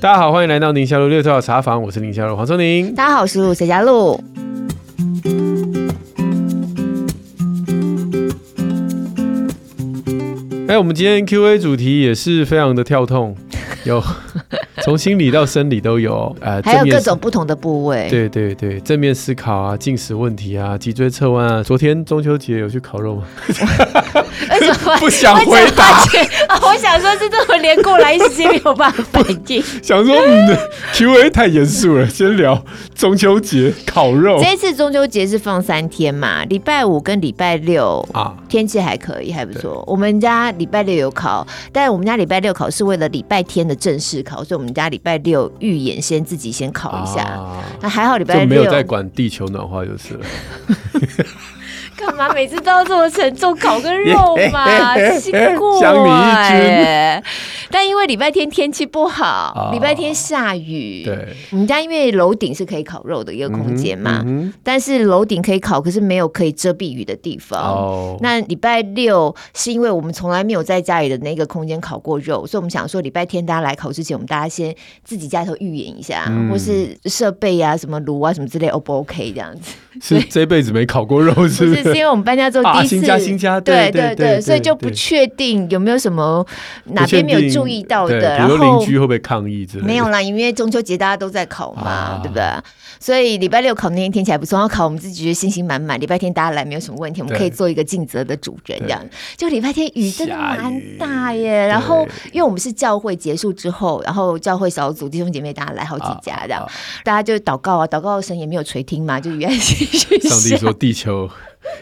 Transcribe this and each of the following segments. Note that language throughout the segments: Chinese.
大家好，欢迎来到宁夏路六号茶房，我是宁夏路黄松宁。大家好，我是陆谢佳璐。哎，我们今天 Q&A 主题也是非常的跳痛，有。从心理到生理都有，呃，还有各种不同的部位。对对对，正面思考啊，进食问题啊，脊椎侧弯啊。昨天中秋节有去烤肉吗？为什么不想回答？啊，我想说是这么连过来，一时没有办法反应。想说你的 Q&A 太严肃了，先聊中秋节烤肉。这一次中秋节是放三天嘛，礼拜五跟礼拜六啊，天气还可以，还不错。我们家礼拜六有烤，但是我们家礼拜六烤是为了礼拜天的正式烤，所以我们。家礼拜六预演，先自己先烤一下，那、啊、还好礼拜六没有在管地球暖化就是了。干嘛每次都要这么沉重？烤个肉嘛，奇怪。但因为礼拜天天气不好，礼、哦、拜天下雨。对，我们家因为楼顶是可以烤肉的一个空间嘛，嗯嗯、但是楼顶可以烤，可是没有可以遮蔽雨的地方。哦、那礼拜六是因为我们从来没有在家里的那个空间烤过肉，所以我们想说礼拜天大家来烤之前，我们大家先自己家头预演一下，嗯、或是设备啊、什么炉啊、什么之类，O 不 OK 这样子？是这辈子没烤过肉是不是？是因为我们搬家之后第一次，啊、新家新家对对对，所以就不确定有没有什么哪边没有注意到的，然后邻居会不会抗议之类的？没有啦，因为中秋节大家都在烤嘛，啊、对不对？所以礼拜六烤那天天气还不错，然后烤我们自己觉得信心满满。礼拜天大家来没有什么问题，我们可以做一个尽责的主人这样。就礼拜天雨真的蛮大耶，然后因为我们是教会结束之后，然后教会小组弟兄姐妹大家来好几家这样，大家就祷告啊，祷告神也没有垂听嘛，就愿意去。上帝说 地球。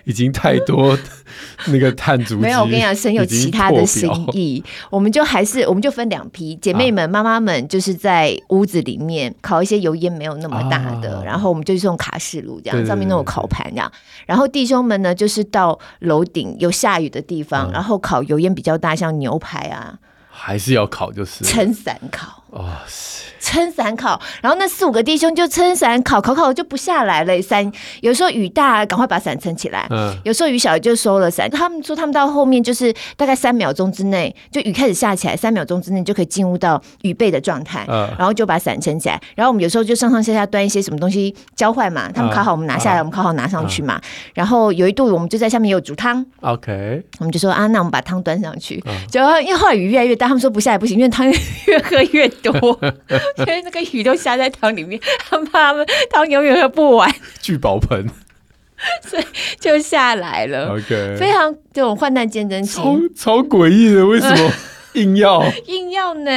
已经太多 那个碳足迹，没有。我跟你讲，神有其他的心意，我们就还是我们就分两批姐妹们、妈妈们，就是在屋子里面烤一些油烟没有那么大的，啊、然后我们就是用卡式炉这样，上面那种烤盘这样。然后弟兄们呢，就是到楼顶有下雨的地方，嗯、然后烤油烟比较大，像牛排啊，还是要烤，就是撑伞烤。哇塞！撑伞烤，然后那四五个弟兄就撑伞烤，烤烤就不下来了。伞有时候雨大，赶快把伞撑起来；嗯、有时候雨小，就收了伞。他们说他们到后面就是大概三秒钟之内，就雨开始下起来，三秒钟之内就可以进入到雨备的状态，嗯、然后就把伞撑起来。然后我们有时候就上上下下端一些什么东西交换嘛，他们烤好我们拿下来，嗯、我们烤好拿上去嘛。嗯、然后有一度我们就在下面有煮汤，OK，我们就说啊，那我们把汤端上去。就、嗯、因为后来雨越来越大，他们说不下来不行，因为汤越喝越多。因为那个鱼都下在汤里面，他怕他们汤永远喝不完，聚宝盆，所以就下来了。OK，非常这种患难见真情，超超诡异的，为什么？硬要硬要呢？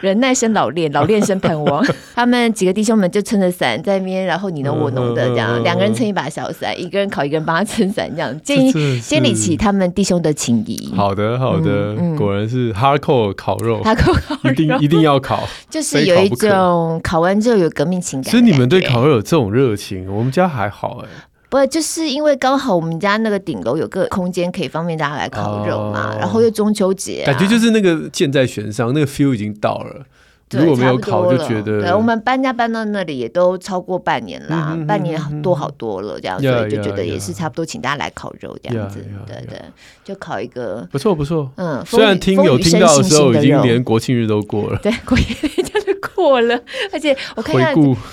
忍耐生老练，老练生盼望。他们几个弟兄们就撑着伞在那边，然后你侬我侬的这样，两个人撑一把小伞，一个人烤，一个人帮他撑伞，这样建 建立起他们弟兄的情谊。好的，好的，果然是 hardcore 烤肉，hardcore 烤肉，一定一定要烤，就是有一种烤完之后有革命情感。所以你们对烤肉有这种热情，我们家还好哎。不，就是因为刚好我们家那个顶楼有个空间可以方便大家来烤肉嘛，哦、然后又中秋节、啊，感觉就是那个箭在弦上，那个 feel 已经到了。如果没有烤，就觉得对，我们搬家搬到那里也都超过半年啦，半年多好多了，这样，嗯、哼所以就觉得也是差不多，请大家来烤肉这样子，对对，就烤一个不错不错。嗯，虽然听有听到的时候已经连国庆日都过了，对，国庆日就是过了，而且我看一下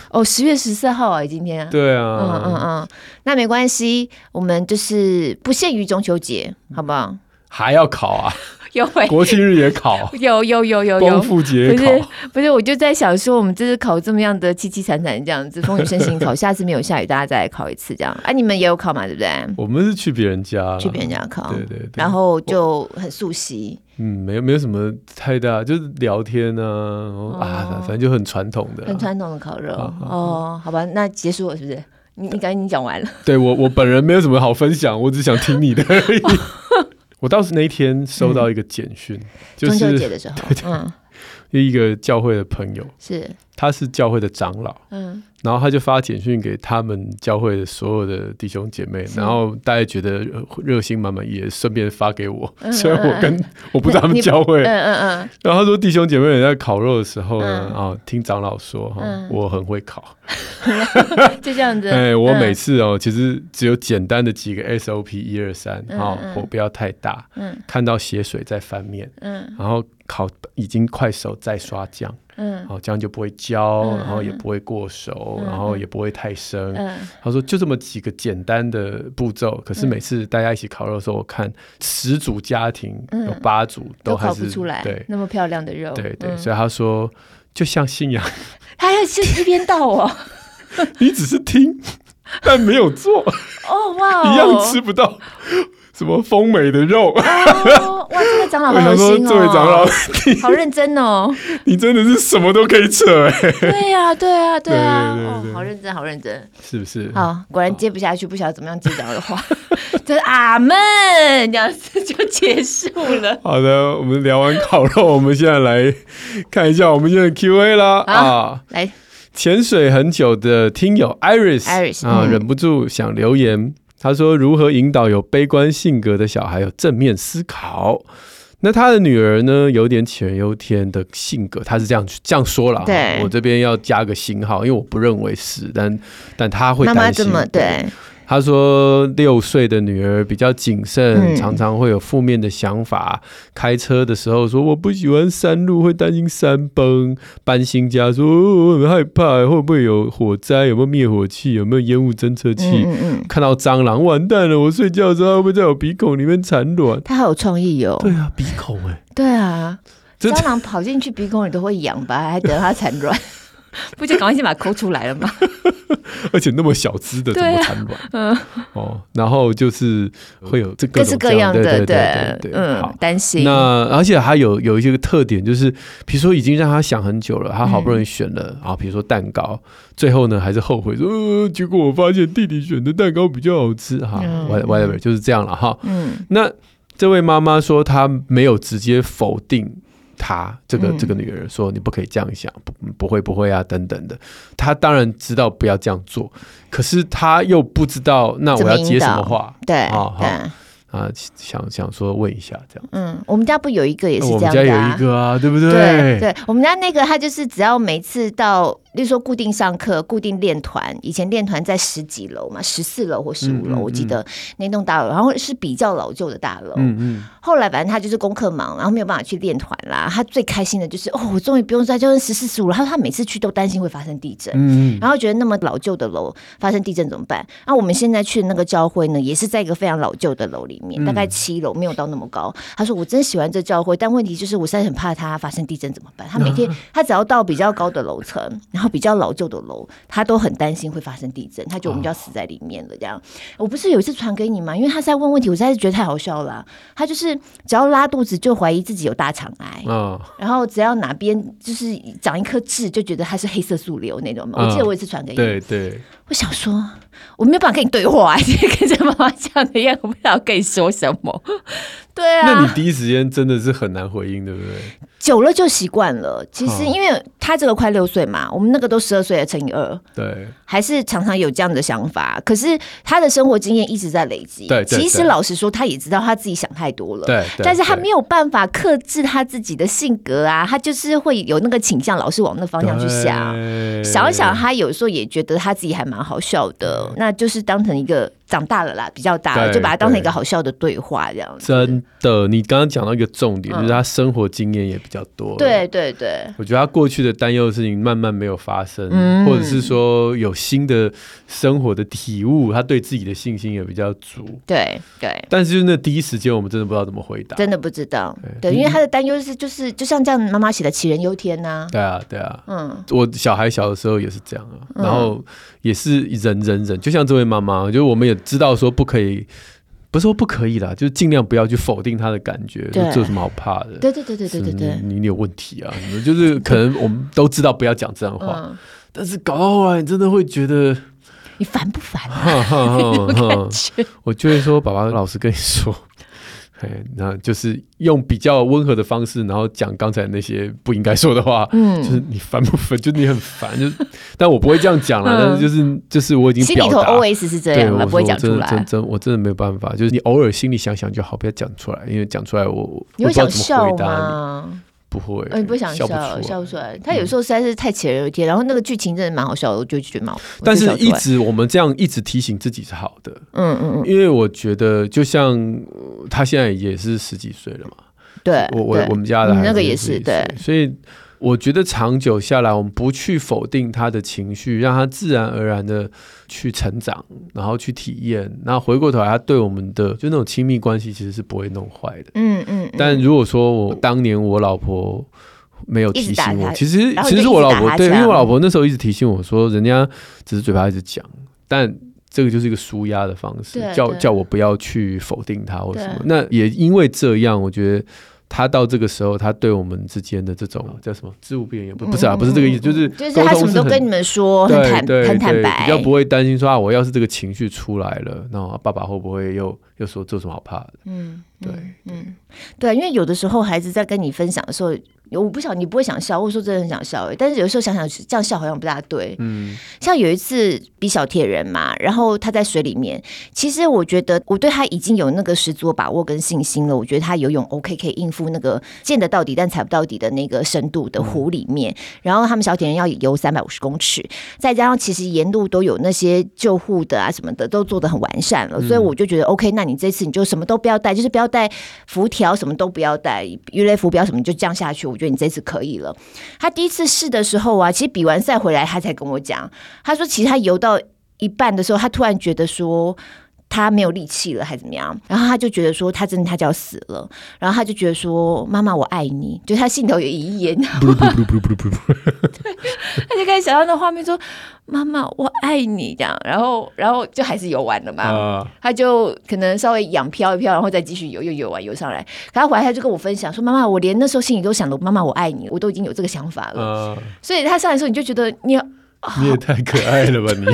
哦，十月十四号啊，今天，对啊，嗯嗯嗯，那没关系，我们就是不限于中秋节，好不好？还要考啊？有会国庆日也考，有有有有有光复节不是不是，我就在想说，我们这次考这么样的凄凄惨惨这样子，风雨声行 考，下次没有下雨，大家再来考一次这样。啊，你们也有考嘛，对不对？我们是去别人家，去别人家考，对对对，然后就很熟悉。嗯，没有没有什么太大，就是聊天啊，哦、啊，反正就很传统的、啊，很传统的烤肉。啊啊、哦，好吧，那结束了是不是？你你赶紧讲完了。对我我本人没有什么好分享，我只想听你的而已。我倒是那一天收到一个简讯，就是中秋节的时候，嗯，一个教会的朋友，是。他是教会的长老，嗯，然后他就发简讯给他们教会的所有的弟兄姐妹，然后大家觉得热心满满，也顺便发给我。虽然我跟我不知道他们教会，嗯嗯嗯。然后他说弟兄姐妹也在烤肉的时候呢，啊，听长老说哈，我很会烤，就这样子。哎，我每次哦，其实只有简单的几个 SOP，一二三，好，火不要太大，嗯，看到血水再翻面，嗯，然后。烤已经快熟，再刷酱，嗯，好，这样就不会焦，然后也不会过熟，然后也不会太生。他说就这么几个简单的步骤，可是每次大家一起烤肉的时候，我看十组家庭有八组都还是出来，对，那么漂亮的肉，对对，所以他说就像信仰，他要是一边倒哦，你只是听，但没有做，哦哇，一样吃不到。什么丰美的肉？哦，哇，这个长老好有心哦！这位长老，好认真哦！你真的是什么都可以扯哎！对呀，对啊，对啊，哦，好认真，好认真，是不是？好，果然接不下去，不晓得怎么样接长老的话，就是阿门，这样子就结束了。好的，我们聊完烤肉，我们现在来看一下我们现在 Q&A 啦啊！来，潜水很久的听友 Iris，Iris 啊，忍不住想留言。他说：“如何引导有悲观性格的小孩有正面思考？那他的女儿呢？有点杞人忧天的性格，他是这样这样说了。对，我这边要加个星号，因为我不认为是，但但他会担心。妈妈这么对。”他说，六岁的女儿比较谨慎，常常会有负面的想法。开车的时候说我不喜欢山路，会担心山崩。搬新家说我很害怕，会不会有火灾？有没有灭火器？有没有烟雾侦测器？看到蟑螂完蛋了，我睡觉的时候会不会在我鼻孔里面产卵？他好有创意哦。对啊，鼻孔哎。对啊，蟑螂跑进去鼻孔里都会痒吧？还等它产卵？不就赶快先把它抠出来了吗？而且那么小只的怎么产卵？嗯，哦，然后就是会有这各式各样的，对对对，嗯，担心。那而且还有有一些个特点，就是比如说已经让他想很久了，他好不容易选了啊，比如说蛋糕，最后呢还是后悔说，呃，结果我发现弟弟选的蛋糕比较好吃哈，whatever 就是这样了哈。嗯，那这位妈妈说她没有直接否定。他这个这个女人说：“你不可以这样想，不不会不会啊，等等的。”他当然知道不要这样做，可是他又不知道那我要接什么话。对啊，好啊，想想说问一下这样。嗯，我们家不有一个也是这样的，我们家有一个啊，对不对？对对，我们家那个他就是只要每次到。例如说固定上课、固定练团，以前练团在十几楼嘛，十四楼或十五楼，我记得那栋大楼，然后是比较老旧的大楼。嗯嗯。后来反正他就是功课忙，然后没有办法去练团啦。他最开心的就是哦，我终于不用再教十四十五了。他说他每次去都担心会发生地震，嗯，然后觉得那么老旧的楼发生地震怎么办？那我们现在去的那个教会呢，也是在一个非常老旧的楼里面，大概七楼，没有到那么高。他说我真喜欢这教会，但问题就是我现在很怕它发生地震怎么办？他每天 他只要到比较高的楼层。然后比较老旧的楼，他都很担心会发生地震，他觉得我们就要死在里面了。这样，我不是有一次传给你吗？因为他在问问题，我实在是觉得太好笑了。他就是只要拉肚子就怀疑自己有大肠癌，然后只要哪边就是长一颗痣，就觉得他是黑色素瘤那种嘛。我记得我有一次传给你，对对。我想说，我没有办法跟你对话，跟着妈妈讲的一样，我不知道跟你说什么。对啊，那你第一时间真的是很难回应，对不对？久了就习惯了。其实，因为他这个快六岁嘛，我们那个都十二岁了，乘以二，对，还是常常有这样的想法。可是他的生活经验一直在累积。对，其实老实说，他也知道他自己想太多了。对，但是他没有办法克制他自己的性格啊，他就是会有那个倾向，老是往那方向去想。想一想，他有时候也觉得他自己还蛮好笑的，那就是当成一个。长大了啦，比较大了，就把它当成一个好笑的对话这样子。真的，你刚刚讲到一个重点，就是他生活经验也比较多。对对对，我觉得他过去的担忧的事情慢慢没有发生，或者是说有新的生活的体悟，他对自己的信心也比较足。对对，但是就是那第一时间，我们真的不知道怎么回答，真的不知道。对，因为他的担忧是就是就像这样，妈妈写的杞人忧天呐。对啊对啊，嗯，我小孩小的时候也是这样啊，然后也是忍忍忍，就像这位妈妈，就我们也。知道说不可以，不是说不可以啦，就是尽量不要去否定他的感觉，这有什么好怕的？对对对对对对对，你你有问题啊？你就是可能我们都知道不要讲这样的话，但是搞到后来，你真的会觉得你烦不烦啊？我就会说，爸爸老实跟你说，哎，那就是用比较温和的方式，然后讲刚才那些不应该说的话。嗯，就是你烦不烦？就你很烦，就是，但我不会这样讲了。嗯、但是就是就是我已经心里头 OS 是这样，我不会讲出来。真真我真的没有办法，就是你偶尔心里想想就好，不要讲出来，因为讲出来我你会想笑吗？不会，你不想笑，笑不出来。他有时候实在是太杞人忧天，然后那个剧情真的蛮好笑的，我就觉得蛮好。但是一直我们这样一直提醒自己是好的，嗯嗯嗯，因为我觉得就像他现在也是十几岁了嘛，对，我我我们家的那个也是对，所以。我觉得长久下来，我们不去否定他的情绪，让他自然而然的去成长，然后去体验，然后回过头来，他对我们的就那种亲密关系其实是不会弄坏的。嗯嗯。但如果说我当年我老婆没有提醒我，其实其实是我老婆对，因为我老婆那时候一直提醒我说，人家只是嘴巴一直讲，但这个就是一个舒压的方式，叫叫我不要去否定他或什么。那也因为这样，我觉得。他到这个时候，他对我们之间的这种叫什么“知无不言”也不不是啊，不是这个意思，就是就是他什么都跟你们说，很坦很坦白，比较不会担心说啊，我要是这个情绪出来了，那爸爸会不会又又说做什么好怕的？嗯，对，嗯，对，因为有的时候孩子在跟你分享的时候。我不晓你不会想笑，或者说真的很想笑诶，但是有时候想想这样笑好像不大对。嗯，像有一次比小铁人嘛，然后他在水里面，其实我觉得我对他已经有那个十足的把握跟信心了。我觉得他游泳 OK，可以应付那个见得到底但踩不到底的那个深度的湖里面。嗯、然后他们小铁人要游三百五十公尺，再加上其实沿路都有那些救护的啊什么的，都做的很完善了。所以我就觉得 OK，那你这次你就什么都不要带，就是不要带浮条，什么都不要带，鱼雷浮标什么就这样下去。我觉得你这次可以了。他第一次试的时候啊，其实比完赛回来，他才跟我讲，他说其实他游到一半的时候，他突然觉得说。他没有力气了，还怎么样？然后他就觉得说，他真的他就要死了。然后他就觉得说，妈妈我爱你。就他心头有遗言，他就开始想到那画面，说妈妈我爱你这样。然后，然后就还是游完了嘛。Uh, 他就可能稍微仰漂一漂，然后再继续游，又游完游上来。可他回来他就跟我分享说，妈妈我连那时候心里都想的，妈妈我爱你，我都已经有这个想法了。Uh, 所以他上来的时候，你就觉得你，你也太可爱了吧你。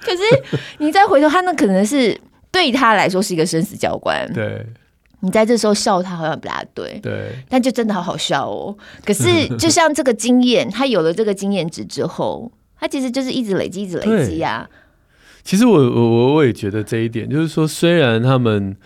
可是你再回头，他那可能是对他来说是一个生死教官。对，你在这时候笑他好像不大对。对，但就真的好好笑哦。可是 就像这个经验，他有了这个经验值之后，他其实就是一直累积，一直累积呀。其实我我我也觉得这一点，就是说虽然他们。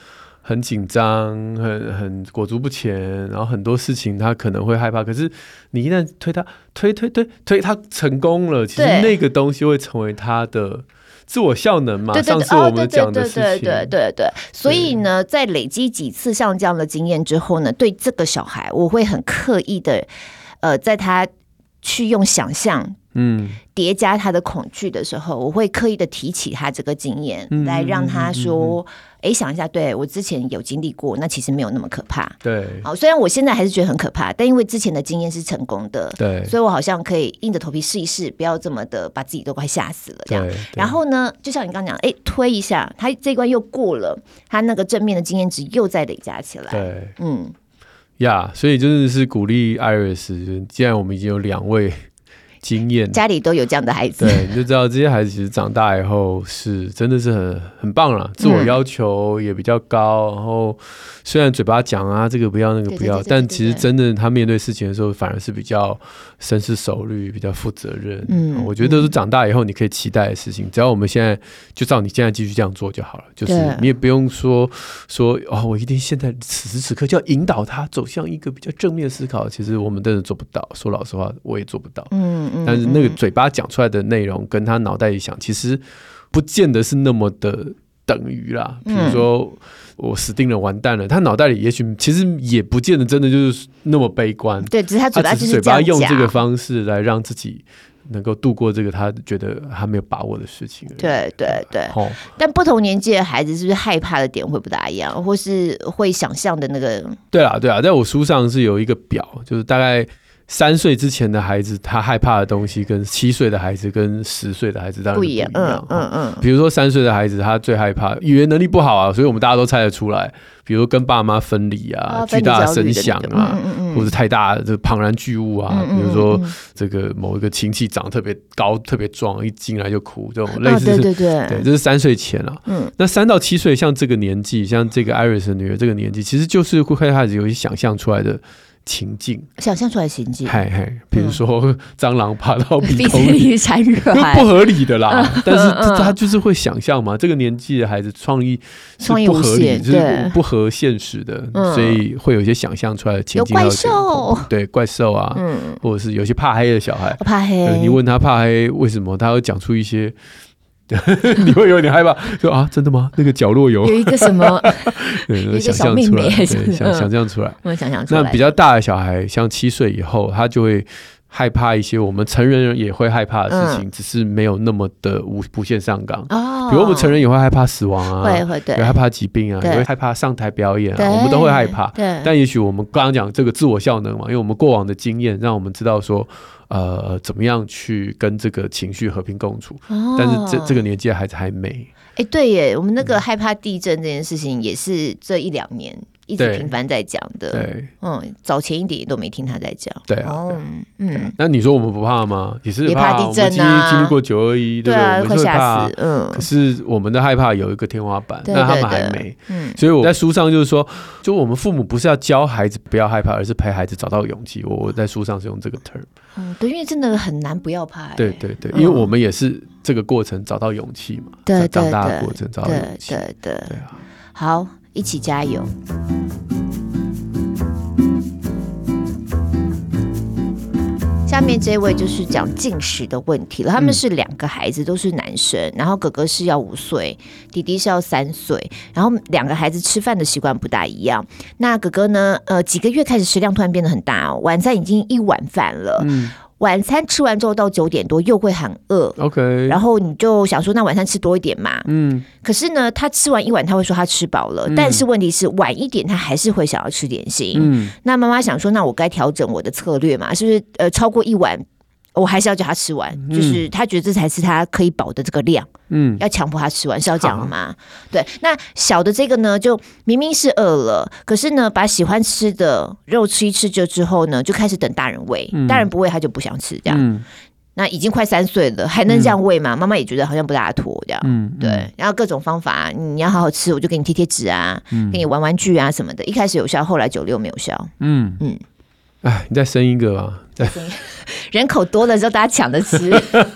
很紧张，很很裹足不前，然后很多事情他可能会害怕。可是你一旦推他，推推推推他成功了，其实那个东西会成为他的自我效能嘛。上次我们讲的事情，对对对对对。所以呢，在累积几次像这样的经验之后呢，对这个小孩，我会很刻意的，呃，在他去用想象。嗯，叠加他的恐惧的时候，我会刻意的提起他这个经验，嗯、来让他说：“哎、想一下，对我之前有经历过，那其实没有那么可怕。”对，好，虽然我现在还是觉得很可怕，但因为之前的经验是成功的，对，所以我好像可以硬着头皮试一试，不要这么的把自己都快吓死了这样。然后呢，就像你刚刚讲，哎，推一下，他这一关又过了，他那个正面的经验值又再累加起来。对，嗯，呀，所以真的是鼓励 Iris，既然我们已经有两位。经验，家里都有这样的孩子，对，你就知道这些孩子其实长大以后是真的是很很棒了，自我要求也比较高，嗯、然后虽然嘴巴讲啊这个不要那个不要，但其实真的他面对事情的时候反而是比较深思熟虑，比较负责任。嗯，我觉得都是长大以后你可以期待的事情，只要我们现在就照你现在继续这样做就好了，就是你也不用说说哦，我一定现在此时此刻就要引导他走向一个比较正面思考，其实我们真的做不到，说老实话我也做不到。嗯。但是那个嘴巴讲出来的内容，跟他脑袋里想，其实不见得是那么的等于啦。比如说，我死定了，完蛋了，他脑袋里也许其实也不见得真的就是那么悲观。对，只是他嘴巴就是嘴巴用这个方式来让自己能够度过这个他觉得他没有把握的事情。对对对。哦，但不同年纪的孩子是不是害怕的点会不大一样，或是会想象的那个？对啊对啊，在我书上是有一个表，就是大概。三岁之前的孩子，他害怕的东西跟七岁的孩子跟十岁的孩子当然不一样。嗯嗯嗯。比如说三岁的孩子，他最害怕语言能力不好啊，所以我们大家都猜得出来。比如跟爸妈分离啊，巨大的声响啊，或者太大的这庞然巨物啊。比如说这个某一个亲戚长得特别高、特别壮，一进来就哭，这种类似。对对对。对，这是三岁前啊。嗯。那三到七岁，像这个年纪，像这个 Iris 的女儿这个年纪，其实就是会开始有一些想象出来的。情境，想象出来情境，嘿嘿，比如说 蟑螂爬到鼻孔里产卵，不合理的啦。但是他就是会想象嘛，这个年纪的孩子创意是不合理，就是不合现实的，所以会有一些想象出来的情境。有怪兽，对怪兽啊，或者是有些怕黑的小孩，怕黑。你问他怕黑为什么，他会讲出一些。你会有点害怕，说啊，真的吗？那个角落有有一个什么？对，一个小妹妹，想想象出来。我想象出来。那比较大的小孩，像七岁以后，他就会害怕一些我们成人也会害怕的事情，只是没有那么的无无限上纲。哦，比如我们成人也会害怕死亡啊，会会对，也害怕疾病啊，也会害怕上台表演啊，我们都会害怕。对，但也许我们刚刚讲这个自我效能嘛，因为我们过往的经验让我们知道说。呃，怎么样去跟这个情绪和平共处？哦、但是这这个年纪的孩子还没。哎、欸，对耶，我们那个害怕地震这件事情也是这一两年。一直频繁在讲的，对，嗯，早前一点都没听他在讲，对啊，嗯，那你说我们不怕吗？也是怕地震啊，经历过九二一，对啊，会吓死，嗯，可是我们的害怕有一个天花板，那他们还没，嗯，所以我在书上就是说，就我们父母不是要教孩子不要害怕，而是陪孩子找到勇气。我我在书上是用这个 term，嗯，对，因为真的很难不要怕，对对对，因为我们也是这个过程找到勇气嘛，对，长大的过程找到勇气，对对。对，啊，好。一起加油！下面这位就是讲进食的问题了。他们是两个孩子，都是男生，然后哥哥是要五岁，弟弟是要三岁，然后两个孩子吃饭的习惯不大一样。那哥哥呢？呃，几个月开始食量突然变得很大哦，晚餐已经一碗饭了。嗯。晚餐吃完之后到九点多又会很饿，OK，然后你就想说那晚餐吃多一点嘛，嗯，可是呢，他吃完一碗他会说他吃饱了，嗯、但是问题是晚一点他还是会想要吃点心，嗯，那妈妈想说那我该调整我的策略嘛，是不是？呃，超过一碗。我还是要叫他吃完，嗯、就是他觉得这才是他可以饱的这个量，嗯，要强迫他吃完是要这样的吗？对，那小的这个呢，就明明是饿了，可是呢，把喜欢吃的肉吃一吃就之后呢，就开始等大人喂，嗯、大人不喂他就不想吃，这样。嗯、那已经快三岁了，还能这样喂吗？妈妈、嗯、也觉得好像不大妥，这样。嗯，对，然后各种方法，你要好好吃，我就给你贴贴纸啊，嗯、给你玩玩具啊什么的。一开始有效，后来九六没有效。嗯嗯。嗯哎，你再生一个吧。人口多了之后，大家抢着吃。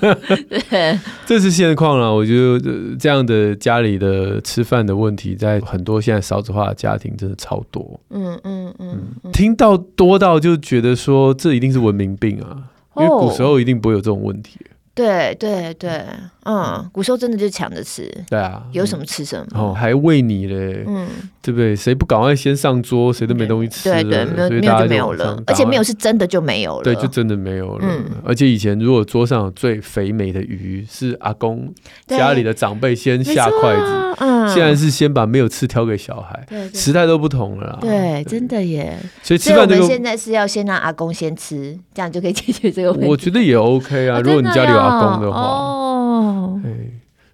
对，这是现况了。我觉得这样的家里的吃饭的问题，在很多现在少子化的家庭真的超多。嗯嗯嗯，嗯，听到多到就觉得说，这一定是文明病啊，因为古时候一定不会有这种问题。对对对，嗯，古时候真的就抢着吃，对啊，有什么吃什么，哦，还喂你嘞，嗯，对不对？谁不赶快先上桌，谁都没东西吃，对对，没有没有就没有了，而且没有是真的就没有了，对，就真的没有了。而且以前如果桌上有最肥美的鱼，是阿公家里的长辈先下筷子，嗯，现在是先把没有吃挑给小孩，时代都不同了啦，对，真的耶。所以吃饭这个现在是要先让阿公先吃，这样就可以解决这个问题。我觉得也 OK 啊，如果你家里有。阿公的话，哦，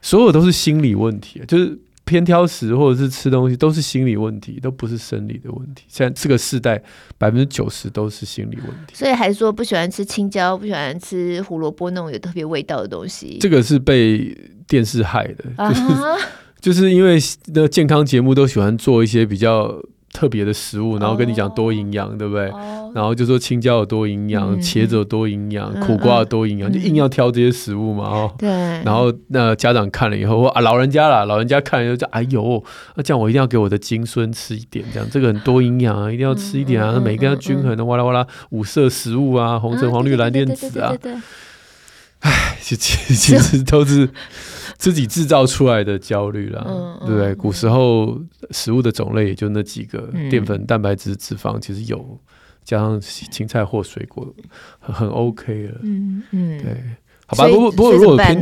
所有都是心理问题，就是偏挑食或者是吃东西都是心理问题，都不是生理的问题。现在这个世代百分之九十都是心理问题，所以还说不喜欢吃青椒，不喜欢吃胡萝卜那种有特别味道的东西。这个是被电视害的，就是、uh huh. 就是因为那健康节目都喜欢做一些比较。特别的食物，然后跟你讲多营养，对不对？然后就说青椒有多营养，茄子有多营养，苦瓜有多营养，就硬要挑这些食物嘛，哦。对。然后那家长看了以后，啊，老人家啦，老人家看了以后就哎呦，那这样我一定要给我的金孙吃一点，这样这个很多营养啊，一定要吃一点啊，每个人要均衡的，哇啦哇啦，五色食物啊，红橙黄绿蓝靛紫啊。唉，其实其实都是。自己制造出来的焦虑啦，对不对？古时候食物的种类也就那几个，嗯、淀粉、蛋白质、脂肪其实有，加上青菜或水果，很，很 OK 了。嗯嗯，对，好吧。不过不过，如果偏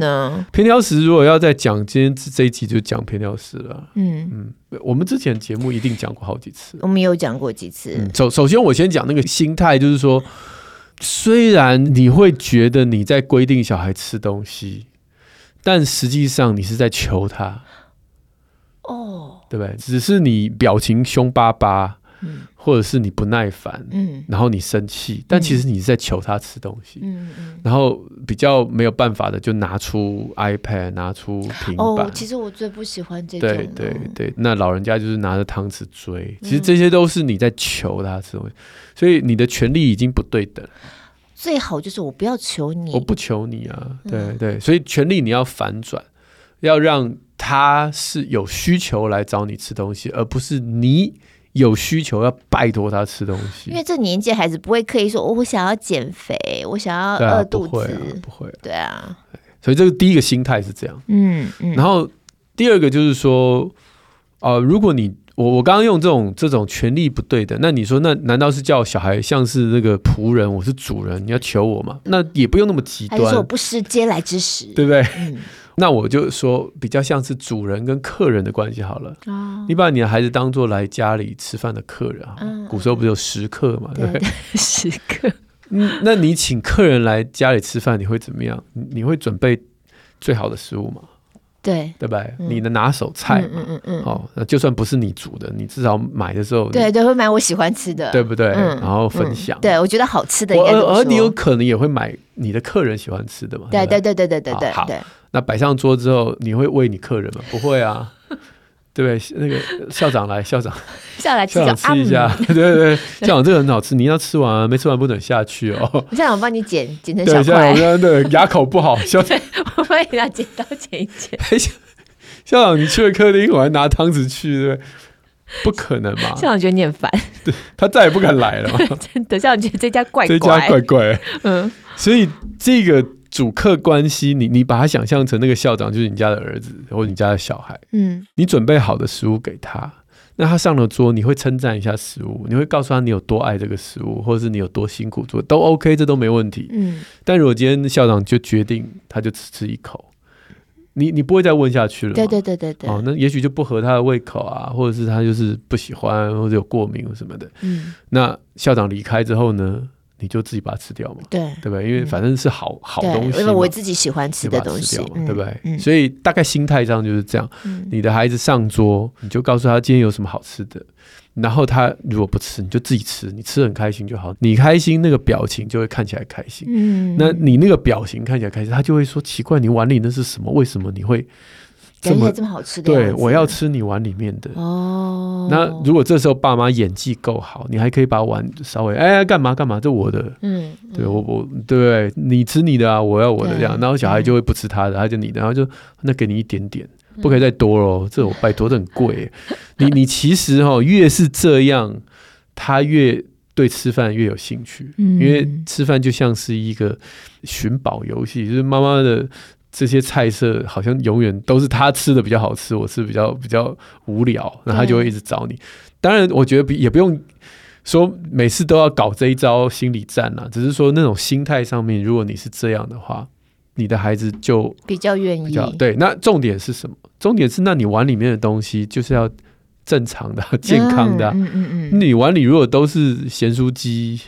偏挑食，如果要再讲，今天这一集就讲偏挑食了。嗯嗯，我们之前节目一定讲过好几次，我们有讲过几次。首、嗯、首先，我先讲那个心态，就是说。虽然你会觉得你在规定小孩吃东西，但实际上你是在求他。哦，对不对？只是你表情凶巴巴。嗯，或者是你不耐烦，嗯，然后你生气，但其实你是在求他吃东西，嗯嗯，然后比较没有办法的，就拿出 iPad，拿出平板。哦，其实我最不喜欢这种。对对对，那老人家就是拿着汤匙追，其实这些都是你在求他吃东西，所以你的权利已经不对等。最好就是我不要求你，我不求你啊，对对，所以权利你要反转，要让他是有需求来找你吃东西，而不是你。有需求要拜托他吃东西，因为这年纪孩子不会刻意说，我想要减肥，我想要饿肚子，不会啊，不会啊，对啊，所以这个第一个心态是这样，嗯嗯，然后第二个就是说，呃，如果你我我刚刚用这种这种权力不对的，那你说那难道是叫小孩像是那个仆人，我是主人，你要求我吗？那也不用那么极端，还是我不食嗟来之食，对不对？嗯 那我就说比较像是主人跟客人的关系好了。哦、你把你的孩子当做来家里吃饭的客人啊。嗯、古时候不是有食客嘛？对，食客。嗯，那你请客人来家里吃饭，你会怎么样？你会准备最好的食物吗？对，对吧？嗯、你的拿手菜嘛。嗯嗯嗯。哦，那就算不是你煮的，你至少买的时候，对对，会买我喜欢吃的，对不对？嗯、然后分享。对，我觉得好吃的。而而你有可能也会买你的客人喜欢吃的嘛？对对对对对对对。好。那摆上桌之后，你会喂你客人吗？不会啊，对？那个校长来，校长，校长校长吃一下，对对对，校长这个很好吃，你要吃完，没吃完不准下去哦。校长帮你剪剪成小块，校长对牙口不好，校长我帮你拿剪刀剪一剪。校长，你去了客厅，我还拿汤匙去，对不对？不可能嘛？校长觉得你很烦，对，他再也不敢来了。真的，校长觉得这家怪怪，这家怪怪，嗯，所以这个。主客关系，你你把他想象成那个校长就是你家的儿子或你家的小孩，嗯，你准备好的食物给他，那他上了桌，你会称赞一下食物，你会告诉他你有多爱这个食物，或者是你有多辛苦做，都 OK，这都没问题，嗯。但如果今天校长就决定他就只吃一口，你你不会再问下去了，对对对对对，哦，那也许就不合他的胃口啊，或者是他就是不喜欢或者有过敏什么的，嗯。那校长离开之后呢？你就自己把它吃掉嘛，对对不对？因为反正是好好东西，因为我自己喜欢吃的东西，对不对？所以大概心态上就是这样。你的孩子上桌，你就告诉他今天有什么好吃的，然后他如果不吃，你就自己吃，你吃很开心就好。你开心，那个表情就会看起来开心。嗯，那你那个表情看起来开心，他就会说奇怪，你碗里那是什么？为什么你会？感觉这么好吃的，对，我要吃你碗里面的。哦，那如果这时候爸妈演技够好，你还可以把碗稍微哎干嘛干嘛，这我的，嗯，对我我对不对？你吃你的啊，我要我的这样，然后小孩就会不吃他的，他就你的，然后就那给你一点点，不可以再多喽，这我拜托这很贵。你你其实哈越是这样，他越对吃饭越有兴趣，因为吃饭就像是一个寻宝游戏，就是妈妈的。这些菜色好像永远都是他吃的比较好吃，我吃比较比较无聊，那他就会一直找你。当然，我觉得也不用说每次都要搞这一招心理战啊，只是说那种心态上面，如果你是这样的话，你的孩子就比较愿意。对，那重点是什么？重点是，那你碗里面的东西就是要正常的、健康的。嗯嗯嗯。你碗里如果都是咸酥鸡。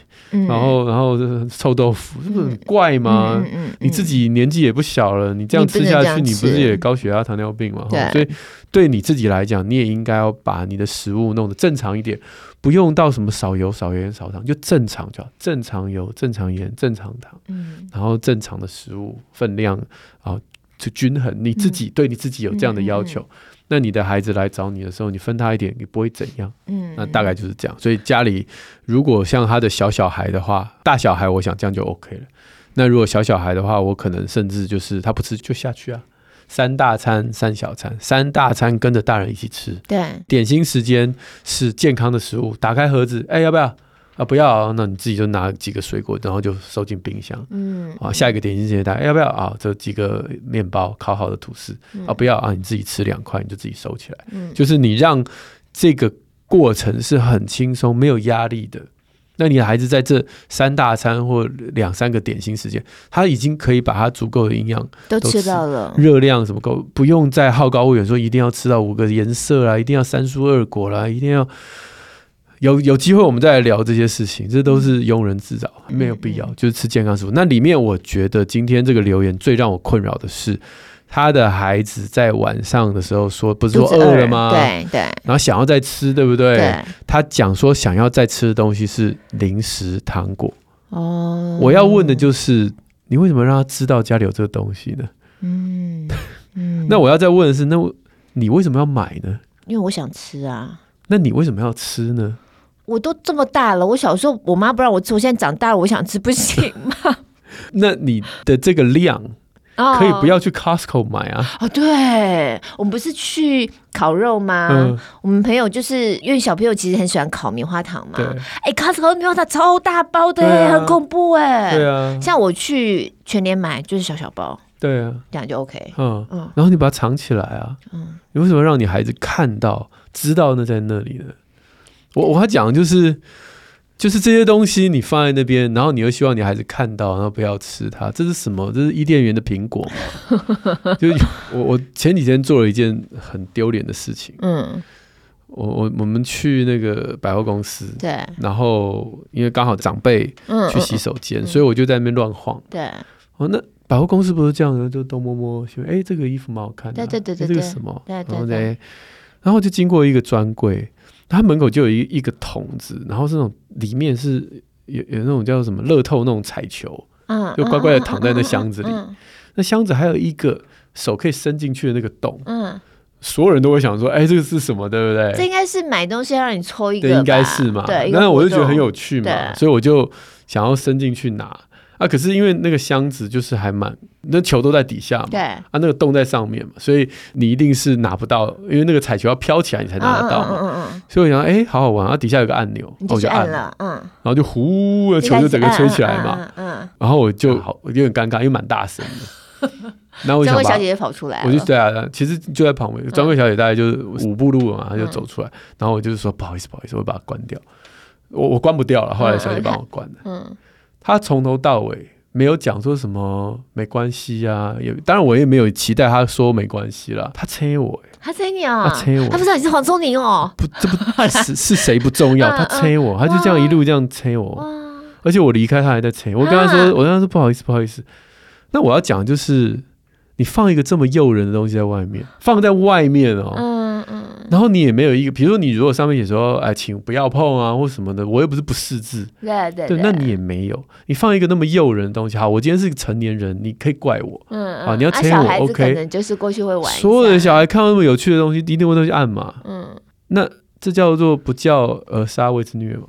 然后，然后臭豆腐，这不是很怪吗？嗯嗯嗯、你自己年纪也不小了，你这样吃下去，你不，是也高血压、糖尿病吗？对，所以对你自己来讲，你也应该要把你的食物弄得正常一点，不用到什么少油、少盐、少糖，就正常就好，正常油、正常盐、正常糖，嗯、然后正常的食物分量啊，就均衡。你自己对你自己有这样的要求。嗯嗯嗯那你的孩子来找你的时候，你分他一点，也不会怎样。嗯，那大概就是这样。所以家里如果像他的小小孩的话，大小孩我想这样就 OK 了。那如果小小孩的话，我可能甚至就是他不吃就下去啊，三大餐三小餐，三大餐跟着大人一起吃。对，点心时间是健康的食物，打开盒子，哎，要不要？啊，不要啊，那你自己就拿几个水果，然后就收进冰箱。嗯，啊，下一个点心时间带，要不要啊？这几个面包，烤好的吐司。嗯、啊，不要啊，你自己吃两块，你就自己收起来。嗯，就是你让这个过程是很轻松、没有压力的。那你的孩子在这三大餐或两三个点心时间，他已经可以把他足够的营养都吃到了，热量什么够，不用再好高骛远说一定要吃到五个颜色啦，一定要三蔬二果啦，一定要。有有机会我们再来聊这些事情，这都是庸人自扰，没有必要。就是吃健康食物。那里面我觉得今天这个留言最让我困扰的是，他的孩子在晚上的时候说，不是说饿了吗？对对。然后想要再吃，对不对？对。他讲说想要再吃的东西是零食、糖果。哦。我要问的就是，你为什么让他知道家里有这个东西呢？嗯 嗯。那我要再问的是，那你为什么要买呢？因为我想吃啊。那你为什么要吃呢？我都这么大了，我小时候我妈不让我吃，我现在长大了，我想吃不行吗？那你的这个量可以不要去 Costco 买啊？哦，对，我们不是去烤肉吗？嗯、我们朋友就是因为小朋友其实很喜欢烤棉花糖嘛。哎，Costco 棉花糖超大包的，啊、很恐怖哎。对啊，像我去全年买就是小小包。对啊，这样就 OK。嗯嗯，然后你把它藏起来啊。嗯，你为什么让你孩子看到？知道那在那里的，我我要讲就是就是这些东西你放在那边，然后你又希望你孩子看到，然后不要吃它，这是什么？这是伊甸园的苹果吗？就我我前几天做了一件很丢脸的事情。嗯，我我我们去那个百货公司，对，然后因为刚好长辈去洗手间，嗯、所以我就在那边乱晃。对，哦，那百货公司不是这样的，就东摸摸，说哎，这个衣服蛮好看的，啊，对对对对，这个什么？对对，对对。然后就经过一个专柜，它门口就有一一个桶子，然后这种里面是有有那种叫什么乐透那种彩球，嗯，就乖乖的躺在那箱子里。嗯嗯嗯、那箱子还有一个手可以伸进去的那个洞，嗯，所有人都会想说，哎，这个是什么，对不对？这应该是买东西要让你抽一个，对，应该是嘛。对，那我就觉得很有趣嘛，所以我就想要伸进去拿。啊，可是因为那个箱子就是还蛮，那球都在底下嘛，对，啊，那个洞在上面嘛，所以你一定是拿不到，因为那个彩球要飘起来你才拿得到嘛，嗯嗯嗯，所以我想，哎，好好玩啊，底下有个按钮，我就按了，嗯，然后就呼，球就整个吹起来嘛，嗯，然后我就好，有点尴尬，因为蛮大声的，然后我想，专柜小姐姐跑出来，我就对啊，其实就在旁边，专柜小姐大概就是五步路嘛，她就走出来，然后我就是说不好意思，不好意思，我把它关掉，我我关不掉了，后来小姐帮我关的，嗯，她从头到尾。没有讲说什么没关系啊，也当然我也没有期待他说没关系啦。他催我，他催你啊，他催我，他不知道你是黄宗宁哦。不，这不是是谁不重要，他催我，他就这样一路这样催我，而且我离开他还在催。我跟他说，我跟他说不好意思，不好意思。那我要讲就是，你放一个这么诱人的东西在外面，放在外面哦。然后你也没有一个，比如说你如果上面写说，哎，请不要碰啊，或什么的，我又不是不识字，对对对，那你也没有，你放一个那么诱人的东西，好，我今天是个成年人，你可以怪我，嗯啊，你要催我，OK，可能就是过去会玩，所有的小孩看到那么有趣的东西，一定会都去按嘛，嗯，那这叫做不叫呃杀谓之虐嘛？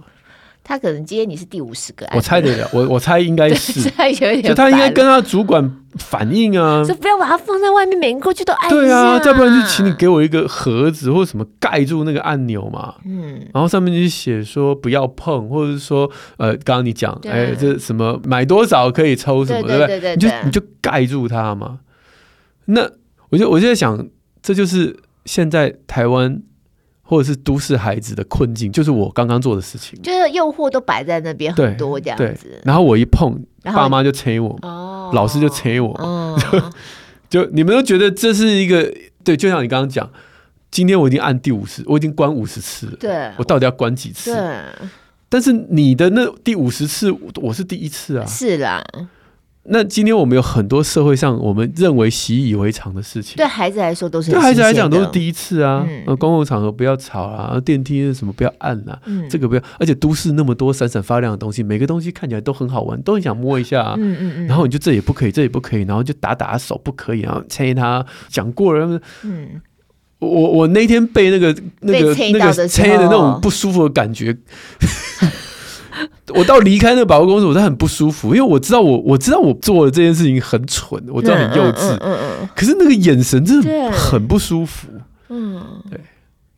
他可能今天你是第五十个，我猜得了，我我猜应该是，他有点，就他应该跟他主管反映啊，就不要把它放在外面，每个人过去都按。对啊，再不然就请你给我一个盒子或者什么盖住那个按钮嘛，嗯，然后上面就写说不要碰，或者是说呃，刚刚你讲，哎，这什么买多少可以抽什么，对不对？你就你就盖住它嘛。那我就我就在想，这就是现在台湾。或者是都市孩子的困境，就是我刚刚做的事情，就是诱惑都摆在那边很多这样子。然后我一碰，爸妈就催我，老师就催我，就 就你们都觉得这是一个对，就像你刚刚讲，今天我已经按第五十，我已经关五十次了，对，我到底要关几次？但是你的那第五十次，我是第一次啊，是啦。那今天我们有很多社会上我们认为习以为常的事情，对孩子来说都是对孩子来讲都是第一次啊。嗯，公共场合不要吵啊，电梯什么不要按啊，嗯，这个不要。而且都市那么多闪闪发亮的东西，每个东西看起来都很好玩，都很想摸一下啊。嗯嗯嗯。然后你就这也不可以，这也不可以，然后就打打手不可以，然后催他讲过了。嗯，我我那天被那个那个那个催的那种不舒服的感觉。我到离开那个百货公司，我都很不舒服，因为我知道我我知道我做的这件事情很蠢，我知道很幼稚，嗯嗯嗯，可是那个眼神真的很不舒服，嗯，对。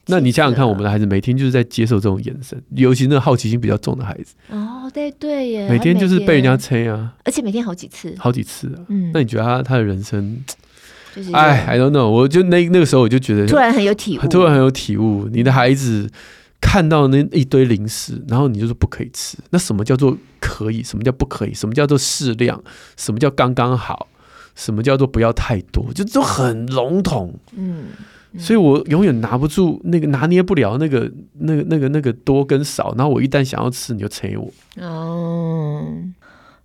那你想想看，我们的孩子每天就是在接受这种眼神，尤其那个好奇心比较重的孩子，哦，对对耶，每天就是被人家催啊，而且每天好几次，好几次啊，嗯。那你觉得他他的人生，哎，I don't know，我就那那个时候我就觉得突然很有体悟，突然很有体悟，你的孩子。看到那一堆零食，然后你就说不可以吃。那什么叫做可以？什么叫不可以？什么叫做适量？什么叫刚刚好？什么叫做不要太多？就都很笼统。嗯，所以我永远拿不住那个拿捏不了那个那个那个那个多跟少，然后我一旦想要吃，你就催我。哦，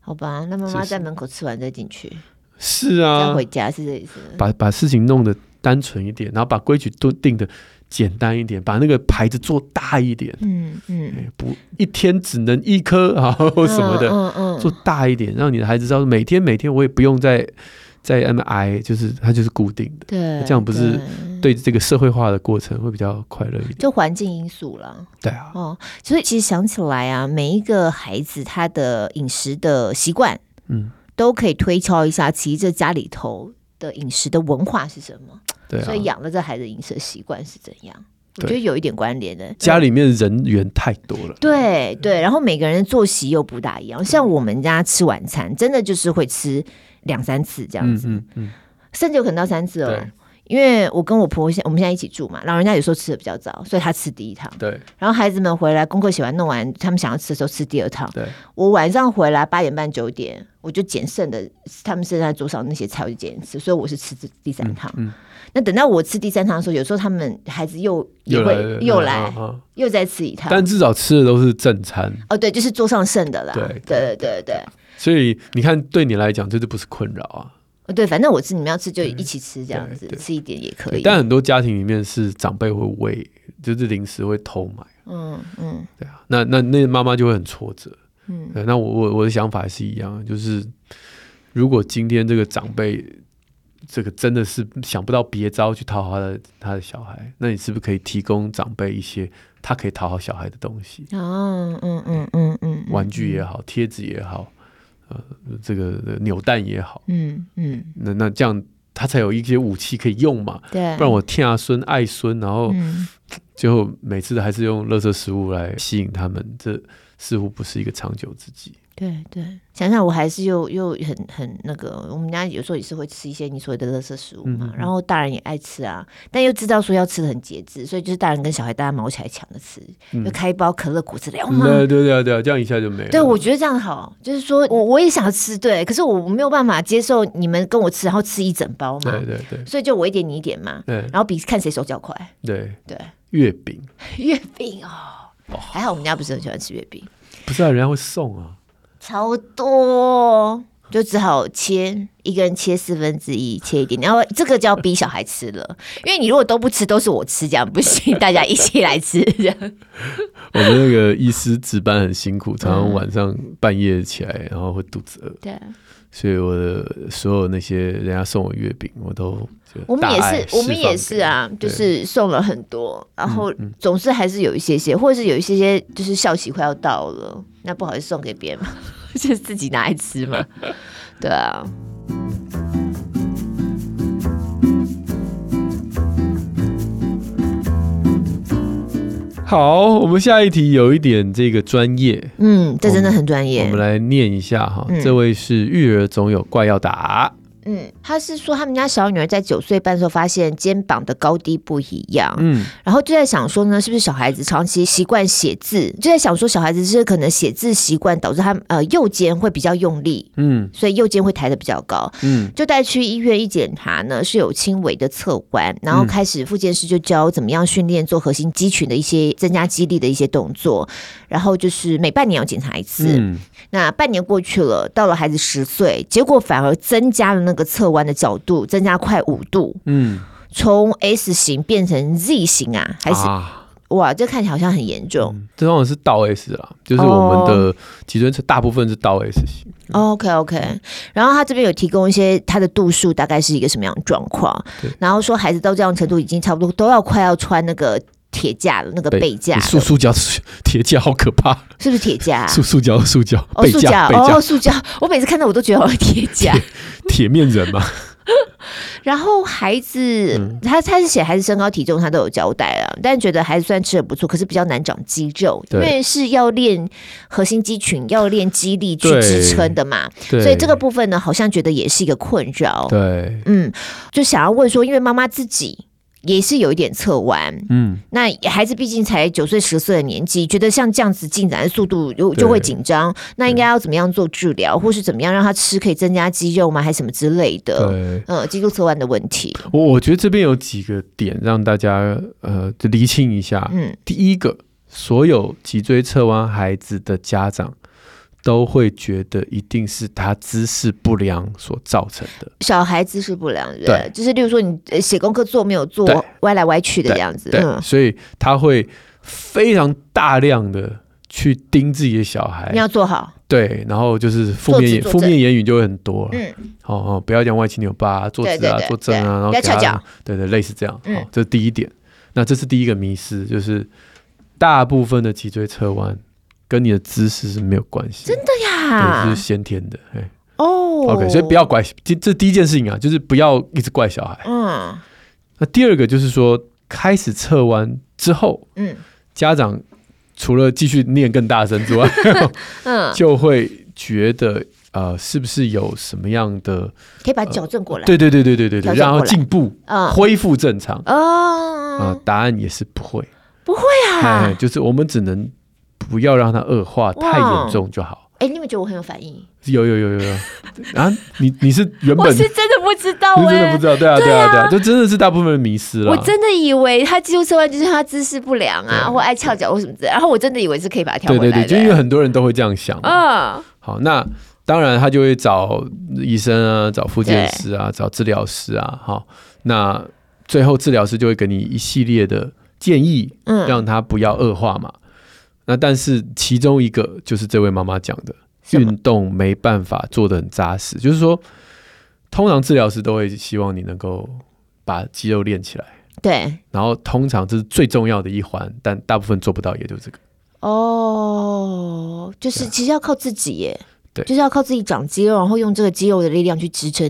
好吧，那妈妈在门口吃完再进去。是啊，再回家是这意思。把把事情弄得单纯一点，然后把规矩都定得简单一点，把那个牌子做大一点。嗯嗯，不一天只能一颗啊，或什么的，嗯嗯，做大一点，让你的孩子知道每天每天我也不用再。在 MI 就是它就是固定的，对，这样不是对。这个社会化的过程会比较快乐一点。就环境因素了，对啊，哦，所以其实想起来啊，每一个孩子他的饮食的习惯，嗯，都可以推敲一下，其实这家里头的饮食的文化是什么，对啊，所以养了这孩子饮食习惯是怎样，我觉得有一点关联的。家里面人员太多了，对对，然后每个人的作息又不大一样，像我们家吃晚餐，真的就是会吃。两三次这样子，嗯嗯嗯、甚至有可能到三次哦。对因为我跟我婆婆现我们现在一起住嘛，老人家有时候吃的比较早，所以他吃第一趟。对。然后孩子们回来功课写完弄完，他们想要吃的时候吃第二趟。对。我晚上回来八点半九点，我就捡剩的他们剩在桌上那些菜，我就捡吃，所以我是吃第三趟。嗯。嗯那等到我吃第三趟的时候，有时候他们孩子又也会又来，又，来啊啊、又再吃一趟。但至少吃的都是正餐。哦，对，就是桌上剩的啦。对对对对对。对所以你看，对你来讲，这就不是困扰啊。对，反正我吃，你们要吃就一起吃，这样子吃一点也可以。但很多家庭里面是长辈会喂，就是零食会偷买。嗯嗯，对啊，那那那妈妈就会很挫折。嗯，那我我我的想法还是一样，就是如果今天这个长辈这个真的是想不到别招去讨好他的他的小孩，那你是不是可以提供长辈一些他可以讨好小孩的东西？哦，嗯嗯嗯嗯，玩具也好，贴纸也好。呃，这个扭蛋也好，嗯嗯，嗯那那这样他才有一些武器可以用嘛，对，不然我天啊孙爱孙，然后最后每次还是用垃圾食物来吸引他们，这似乎不是一个长久之计。对对，想想我还是又又很很那个，我们家有时候也是会吃一些你所谓的垃圾食物嘛，然后大人也爱吃啊，但又知道说要吃的很节制，所以就是大人跟小孩大家毛起来抢着吃，嗯、就开一包可乐果汁聊嘛？对对对对，这样一下就没了。对，我觉得这样好，就是说我我也想吃，对，可是我没有办法接受你们跟我吃，然后吃一整包嘛，对对对，所以就我一点你一点嘛，对，然后比看谁手脚快，对对，月饼。月饼哦，哦还好我们家不是很喜欢吃月饼，不是啊，人家会送啊。超多，就只好切一个人切四分之一，切一点，然后这个就要逼小孩吃了，因为你如果都不吃，都是我吃，这样不行，大家一起来吃这样。我们那个医师值班很辛苦，常常晚上半夜起来，然后会肚子饿。对，所以我的所有那些人家送我月饼，我都。我们也是，我们也是啊，就是送了很多，然后总是还是有一些些，或者是有一些些，就是校期快要到了，那不好意思送给别人嘛，就自己拿来吃嘛，对啊。好，我们下一题有一点这个专业，嗯，这真的很专业，我们来念一下哈，这位是育儿总有怪要打。嗯，他是说他们家小女儿在九岁半的时候发现肩膀的高低不一样，嗯，然后就在想说呢，是不是小孩子长期习惯写字，就在想说小孩子是可能写字习惯导致他呃右肩会比较用力，嗯，所以右肩会抬得比较高，嗯，就带去医院一检查呢是有轻微的侧弯，然后开始复健师就教怎么样训练做核心肌群的一些增加肌力的一些动作，然后就是每半年要检查一次，嗯，那半年过去了，到了孩子十岁，结果反而增加了那。那个侧弯的角度增加快五度，嗯，从 S 型变成 Z 型啊，还是、啊、哇，这看起来好像很严重。嗯、这往往是倒 S 啊，就是我们的脊椎侧大部分是倒 S 型。哦、OK OK，然后他这边有提供一些他的度数大概是一个什么样的状况，然后说孩子到这样程度已经差不多都要快要穿那个铁架了，那个背架，塑塑胶铁架好可怕，是不是铁架、啊？塑塑胶塑胶哦，塑胶哦，塑胶，我每次看到我都觉得好像铁架。铁面人嘛，然后孩子、嗯、他他是写孩子身高体重他都有交代啊，但觉得孩子虽然吃的不错，可是比较难长肌肉，因为是要练核心肌群，要练肌力去支撑的嘛，所以这个部分呢，好像觉得也是一个困扰。对，嗯，就想要问说，因为妈妈自己也是有一点侧弯，嗯，那孩子毕竟才九岁十岁的年纪，觉得像这样子进展的速度就就会紧张，那应该要怎么样做治疗，或是怎么样让他吃可以增加肌肉吗？还是什么之类的？对，嗯，肌肉侧弯的问题，我我觉得这边有几个点让大家呃就厘清一下，嗯，第一个，所有脊椎侧弯孩子的家长。都会觉得一定是他姿势不良所造成的。小孩姿势不良，对，就是例如说你写功课做没有做歪来歪去的样子，对，嗯、所以他会非常大量的去盯自己的小孩。你要做好，对，然后就是负面负面言语就会很多，嗯，哦哦，不要讲歪七扭八，坐直啊，坐正啊，然后不要翘脚，对对，类似这样，好，这是第一点。那这是第一个迷失，就是大部分的脊椎侧弯。跟你的姿势是没有关系，真的呀，对，是先天的，哎，哦，OK，所以不要怪，这这第一件事情啊，就是不要一直怪小孩，嗯，那第二个就是说，开始侧弯之后，嗯，家长除了继续念更大声之外，嗯，就会觉得呃，是不是有什么样的可以把矫正过来？对对对对对对对，然后进步，嗯，恢复正常，哦，啊，答案也是不会，不会啊，就是我们只能。不要让它恶化太严重就好。哎，你们觉得我很有反应？有有有有有 啊！你你是原本我是真的不知道，真的不知道。对啊对啊对啊，就真的是大部分的迷失了。我真的以为他肌肉侧弯就是他姿势不良啊，或爱翘脚或什么之类。然后我真的以为是可以把它调回来。对对对，就因为很多人都会这样想。嗯。好，那当然他就会找医生啊，找复健师啊，找治疗师啊。好，那最后治疗师就会给你一系列的建议，嗯，让他不要恶化嘛。那但是其中一个就是这位妈妈讲的，运动没办法做的很扎实，就是说，通常治疗师都会希望你能够把肌肉练起来，对，然后通常这是最重要的一环，但大部分做不到，也就这个。哦，就是其实要靠自己耶，对，就是要靠自己长肌肉，然后用这个肌肉的力量去支撑，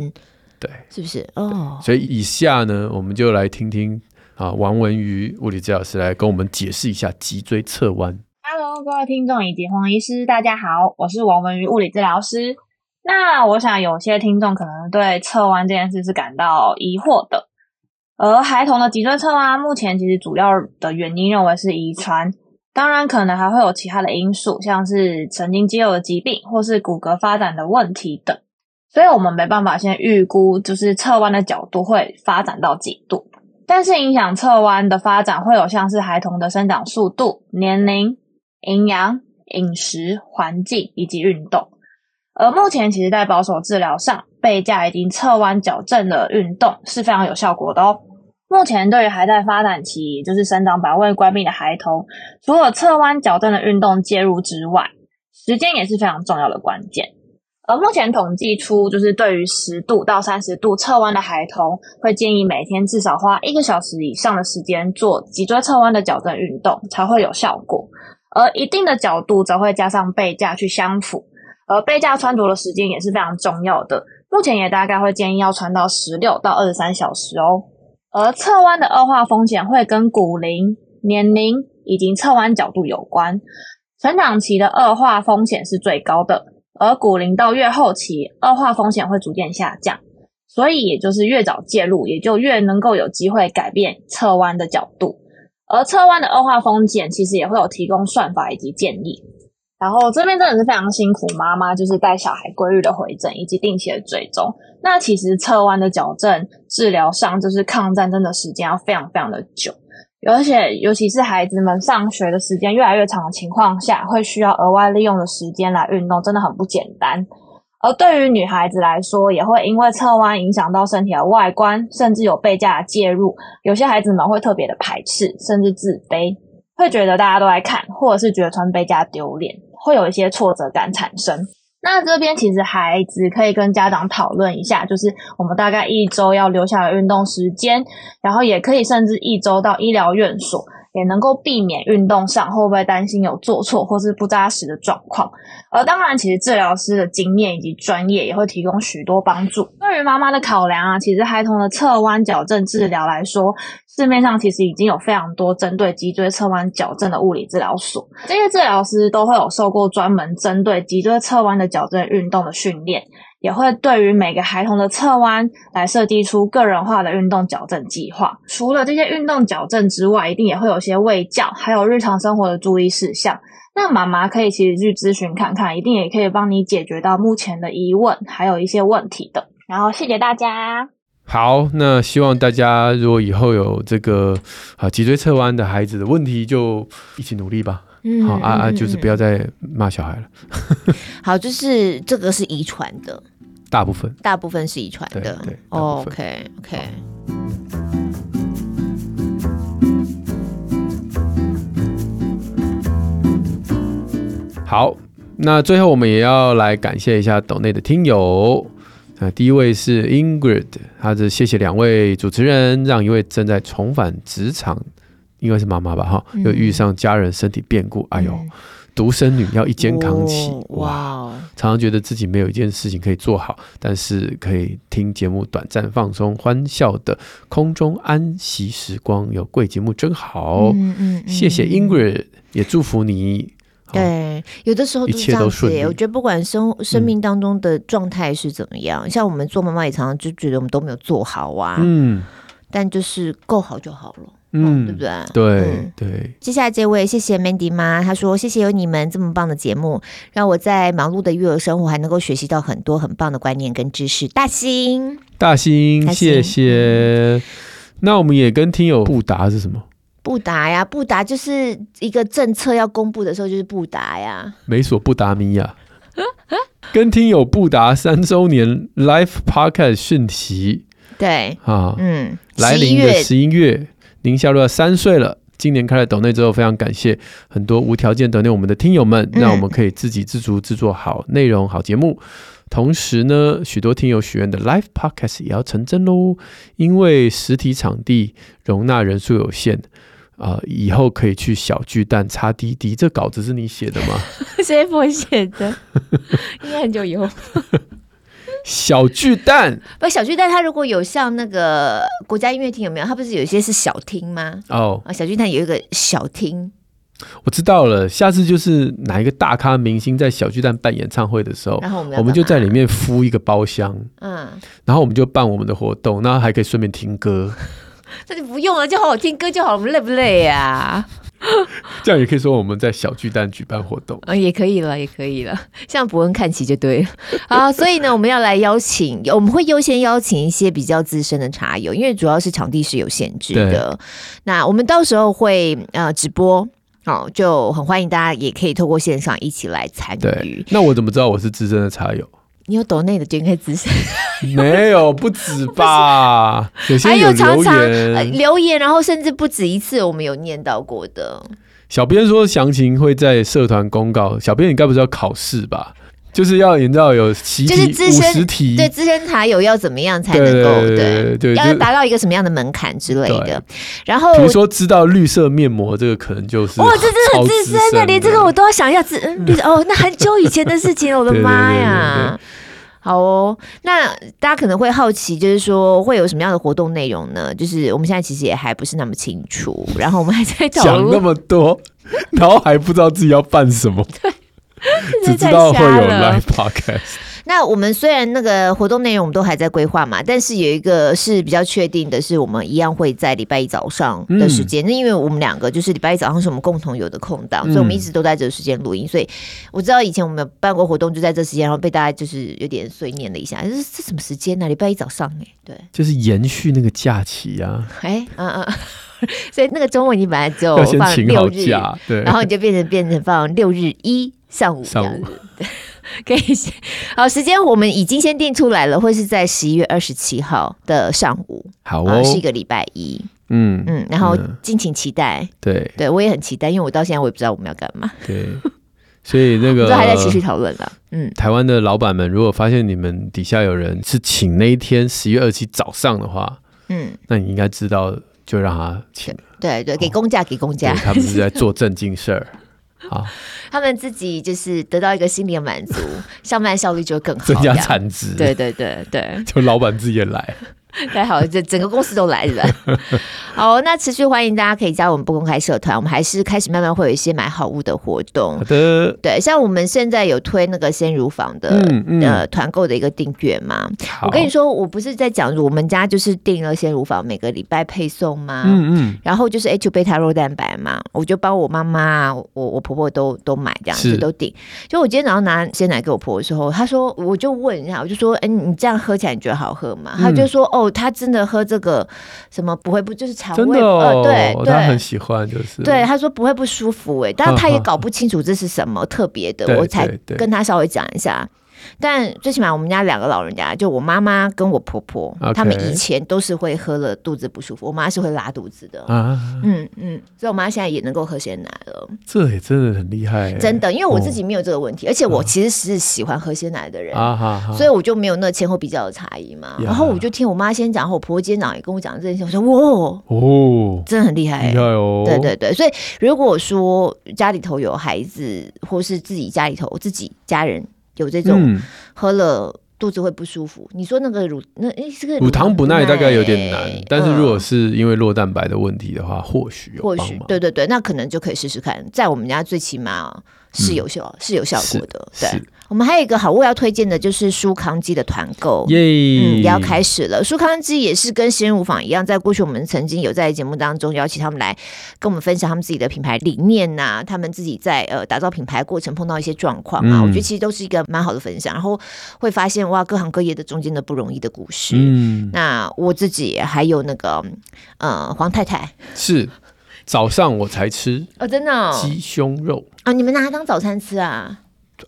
对，是不是？哦，所以以下呢，我们就来听听啊，王文瑜物理治疗师来跟我们解释一下脊椎侧弯。Hello，各位听众以及黄医师，大家好，我是王文瑜物理治疗师。那我想有些听众可能对侧弯这件事是感到疑惑的。而孩童的脊椎侧弯，目前其实主要的原因认为是遗传，当然可能还会有其他的因素，像是神经肌肉的疾病或是骨骼发展的问题等。所以我们没办法先预估，就是侧弯的角度会发展到几度。但是影响侧弯的发展会有像是孩童的生长速度、年龄。营养、饮食、环境以及运动，而目前其实，在保守治疗上，背架已经侧弯矫正的运动是非常有效果的哦。目前对于还在发展期，也就是生长板未关闭的孩童，除了侧弯矫正的运动介入之外，时间也是非常重要的关键。而目前统计出，就是对于十度到三十度侧弯的孩童，会建议每天至少花一个小时以上的时间做脊椎侧弯的矫正运动，才会有效果。而一定的角度则会加上背架去相符，而背架穿着的时间也是非常重要的。目前也大概会建议要穿到十六到二十三小时哦。而侧弯的恶化风险会跟骨龄、年龄以及侧弯角度有关。成长期的恶化风险是最高的，而骨龄到越后期，恶化风险会逐渐下降。所以也就是越早介入，也就越能够有机会改变侧弯的角度。而侧弯的恶化风险，其实也会有提供算法以及建议。然后这边真的是非常辛苦妈妈，就是带小孩规律的回诊以及定期的追踪。那其实侧弯的矫正治疗上，就是抗战真的时间要非常非常的久，而且尤其是孩子们上学的时间越来越长的情况下，会需要额外利用的时间来运动，真的很不简单。而对于女孩子来说，也会因为侧弯影响到身体的外观，甚至有背架的介入，有些孩子们会特别的排斥，甚至自卑，会觉得大家都来看，或者是觉得穿背架丢脸，会有一些挫折感产生。那这边其实孩子可以跟家长讨论一下，就是我们大概一周要留下的运动时间，然后也可以甚至一周到医疗院所。也能够避免运动上会不会担心有做错或是不扎实的状况，而当然，其实治疗师的经验以及专业也会提供许多帮助。对于妈妈的考量啊，其实孩童的侧弯矫正治疗来说，市面上其实已经有非常多针对脊椎侧弯矫正的物理治疗所，这些治疗师都会有受过专门针对脊椎侧弯的矫正运动的训练。也会对于每个孩童的侧弯来设计出个人化的运动矫正计划。除了这些运动矫正之外，一定也会有些卫教，还有日常生活的注意事项。那妈妈可以其实去咨询看看，一定也可以帮你解决到目前的疑问，还有一些问题的。然后谢谢大家。好，那希望大家如果以后有这个啊脊椎侧弯的孩子的问题，就一起努力吧。嗯，好啊啊，就是不要再骂小孩了。好，就是这个是遗传的，大部分，大部分是遗传的。对，对 OK OK。好，那最后我们也要来感谢一下岛内的听友。那第一位是 Ingrid，他是谢谢两位主持人，让一位正在重返职场，应该是妈妈吧哈，又遇上家人身体变故，嗯、哎呦，独生女要一肩扛起，哦、哇，常常觉得自己没有一件事情可以做好，但是可以听节目，短暂放松，欢笑的空中安息时光，有贵节目真好，嗯嗯嗯、谢谢 Ingrid，也祝福你。对，有的时候都是这样子。我觉得不管生生命当中的状态是怎么样，嗯、像我们做妈妈也常常就觉得我们都没有做好啊。嗯，但就是够好就好了。嗯，对不对？对、嗯、对。接下来这位，谢谢 Mandy 妈，她说谢谢有你们这么棒的节目，让我在忙碌的育儿生活还能够学习到很多很棒的观念跟知识。大兴，大兴，谢谢。嗯、那我们也跟听友布达是什么？布达呀，布达就是一个政策要公布的时候，就是布达呀。美索不达米亚，跟听友布达三周年 Live Podcast 讯息。对啊，嗯，来临的十一月，您下入三岁了。今年开了抖内之后，非常感谢很多无条件抖内我们的听友们，让我们可以自给自足制作好内容、好节目。同时呢，许多听友许愿的 Live Podcast 也要成真喽，因为实体场地容纳人数有限。啊、呃，以后可以去小巨蛋插滴滴。这稿子是你写的吗？谁我写的？应该很久以后。小巨蛋不，小巨蛋它如果有像那个国家音乐厅有没有？它不是有一些是小厅吗？哦，啊，小巨蛋有一个小厅。我知道了，下次就是哪一个大咖明星在小巨蛋办演唱会的时候，然后我们我们就在里面敷一个包厢，嗯，然后我们就办我们的活动，然后还可以顺便听歌。那就不用了，就好好听歌就好了。我们累不累呀、啊？这样也可以说我们在小巨蛋举办活动，嗯，也可以了，也可以了。向博恩看齐就对了。好，所以呢，我们要来邀请，我们会优先邀请一些比较资深的茶友，因为主要是场地是有限制的。那我们到时候会呃直播，好，就很欢迎大家也可以透过线上一起来参与。那我怎么知道我是资深的茶友？你有抖内的就应该资深，没有不止吧？有些有留言，还有常常、呃、留言，然后甚至不止一次，我们有念到过的。小编说详情会在社团公告。小编，你该不是要考试吧？就是要你知道有习题五十题，对资深茶友要怎么样才能够对对，要达到一个什么样的门槛之类的。然后比如说知道绿色面膜这个可能就是哇，这真的很资深的，连这个我都要想一下。嗯，绿色哦，那很久以前的事情了，我的妈呀！好哦，那大家可能会好奇，就是说会有什么样的活动内容呢？就是我们现在其实也还不是那么清楚，然后我们还在讨论讲那么多，然后还不知道自己要办什么。对。只知道会有 live podcast。那我们虽然那个活动内容我们都还在规划嘛，但是有一个是比较确定的，是我们一样会在礼拜一早上的时间。那、嗯、因为我们两个就是礼拜一早上是我们共同有的空档，嗯、所以我们一直都在这个时间录音。所以我知道以前我们办过活动就在这时间，然后被大家就是有点碎念了一下，这是这什么时间呢、啊？礼拜一早上哎、欸，对，就是延续那个假期啊。哎，嗯嗯，所以那个周末你本来只有放六日，对，然后你就变成变成放六日一。上午，上午。对，可以先。好时间，我们已经先定出来了，会是在十一月二十七号的上午，好哦，是一个礼拜一，嗯。嗯，然后敬请期待，对。对，我也很期待，因为我到现在我也不知道我们要干嘛，对，所以那个 都还在持续讨论了，嗯，台湾的老板们如果发现你们底下有人是请那一天十一月二十七早上的话，嗯，那你应该知道，就让他请，对对，给公假给公假，他们是在做正经事儿。好，他们自己就是得到一个心理的满足，上班效率就更好，增加产值。对对对对，就老板自己也来。太好了，这整个公司都来了。好，那持续欢迎大家可以加入我们不公开社团，我们还是开始慢慢会有一些买好物的活动。好的，对，像我们现在有推那个鲜乳坊的、嗯嗯、呃团购的一个订阅嘛。我跟你说，我不是在讲我们家就是订了鲜乳坊，每个礼拜配送吗。嗯嗯。然后就是 to 贝塔肉蛋白嘛，我就帮我妈妈、我我婆婆都都买这样子都订。就我今天早上拿鲜奶给我婆婆的时候，她说我就问一下，我就说，哎，你这样喝起来你觉得好喝吗？她、嗯、就说，哦，她真的喝这个什么不会不就是。肠胃哦，呃、对，对，他很喜欢，就是对他说不会不舒服哎，但是他也搞不清楚这是什么特别的，我才跟他稍微讲一下。但最起码我们家两个老人家，就我妈妈跟我婆婆，okay. 他们以前都是会喝了肚子不舒服。我妈是会拉肚子的啊，嗯嗯，所以我妈现在也能够喝鲜奶了。这也真的很厉害，真的，因为我自己没有这个问题，哦、而且我其实是喜欢喝鲜奶的人啊，所以我就没有那前后比较的差异嘛。然后我就听我妈先讲，然后我婆婆今天早上也跟我讲这件事，我说哇哦，真的很厉害，厉害哦，对对对。所以如果说家里头有孩子，或是自己家里头自己家人。有这种喝了肚子会不舒服，嗯、你说那个乳那哎，这个乳糖不耐大概有点难，但是如果是因为弱蛋白的问题的话，或许有或许对对对，那可能就可以试试看，在我们家最起码是有效、嗯、是有效果的，对。我们还有一个好物要推荐的，就是舒康鸡的团购，耶、嗯，也要开始了。舒康鸡也是跟鲜乳坊一样，在过去我们曾经有在节目当中邀请他们来跟我们分享他们自己的品牌理念呐、啊，他们自己在呃打造品牌过程碰到一些状况啊，我觉得其实都是一个蛮好的分享。然后会发现哇，各行各业的中间的不容易的故事。嗯，那我自己还有那个呃黄太太是早上我才吃哦，真的哦，鸡胸肉啊，你们拿它当早餐吃啊？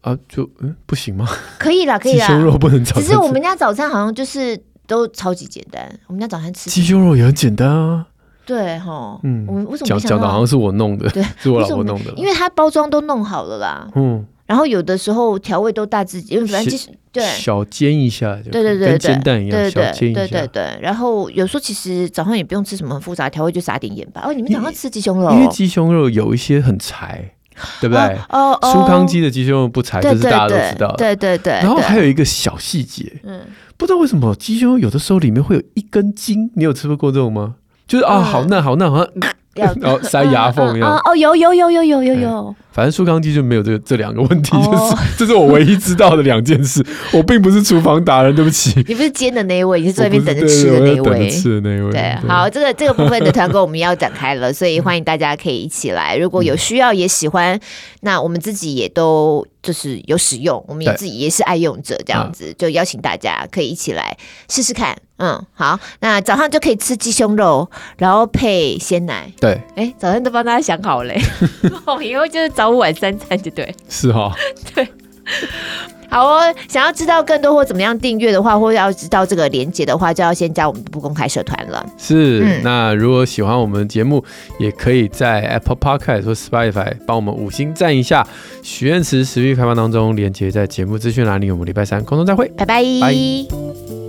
啊，就嗯，不行吗？可以啦，可以啦。鸡胸肉不能早餐吃。只是我们家早餐好像就是都超级简单。我们家早餐吃鸡胸肉也很简单啊。对哈，嗯，我们为什么讲讲的好像是我弄的？对，是我老婆弄的。因为它包装都弄好了啦。嗯。然后有的时候调味都大致，因为反正其实对小煎一下就，对对对，跟煎蛋一样，对对小煎一下。对对对。然后有时候其实早上也不用吃什么很复杂调味，就撒点盐吧。哦，你们早上吃鸡胸肉？因为鸡胸肉有一些很柴。对不对？哦，哦，苏康鸡的鸡胸肉不柴，这是大家都知道的。对对对。然后还有一个小细节，嗯，不知道为什么鸡胸肉有的时候里面会有一根筋，你有吃过这种吗？就是啊，好嫩好嫩，好像。然后塞牙缝一样。哦，有有有有有有有。反正舒康机就没有这个这两个问题，就是这是我唯一知道的两件事。我并不是厨房达人，对不起。你不是煎的那一位，你是在那边等着吃的那一位。吃的那一位。对，好，这个这个部分的团购我们要展开了，所以欢迎大家可以一起来。如果有需要也喜欢，那我们自己也都就是有使用，我们也自己也是爱用者，这样子就邀请大家可以一起来试试看。嗯，好，那早上就可以吃鸡胸肉，然后配鲜奶。对，哎，早上都帮大家想好嘞，我 以后就是早午晚三餐就对。是哈、哦，对，好哦。想要知道更多或怎么样订阅的话，或者要知道这个连接的话，就要先加我们的不公开社团了。是、嗯，那如果喜欢我们节目，也可以在 Apple Podcast 或 Spotify 帮我们五星赞一下。许愿池持续开放当中，连接在节目资讯栏里。我们礼拜三空中再会，拜拜。Bye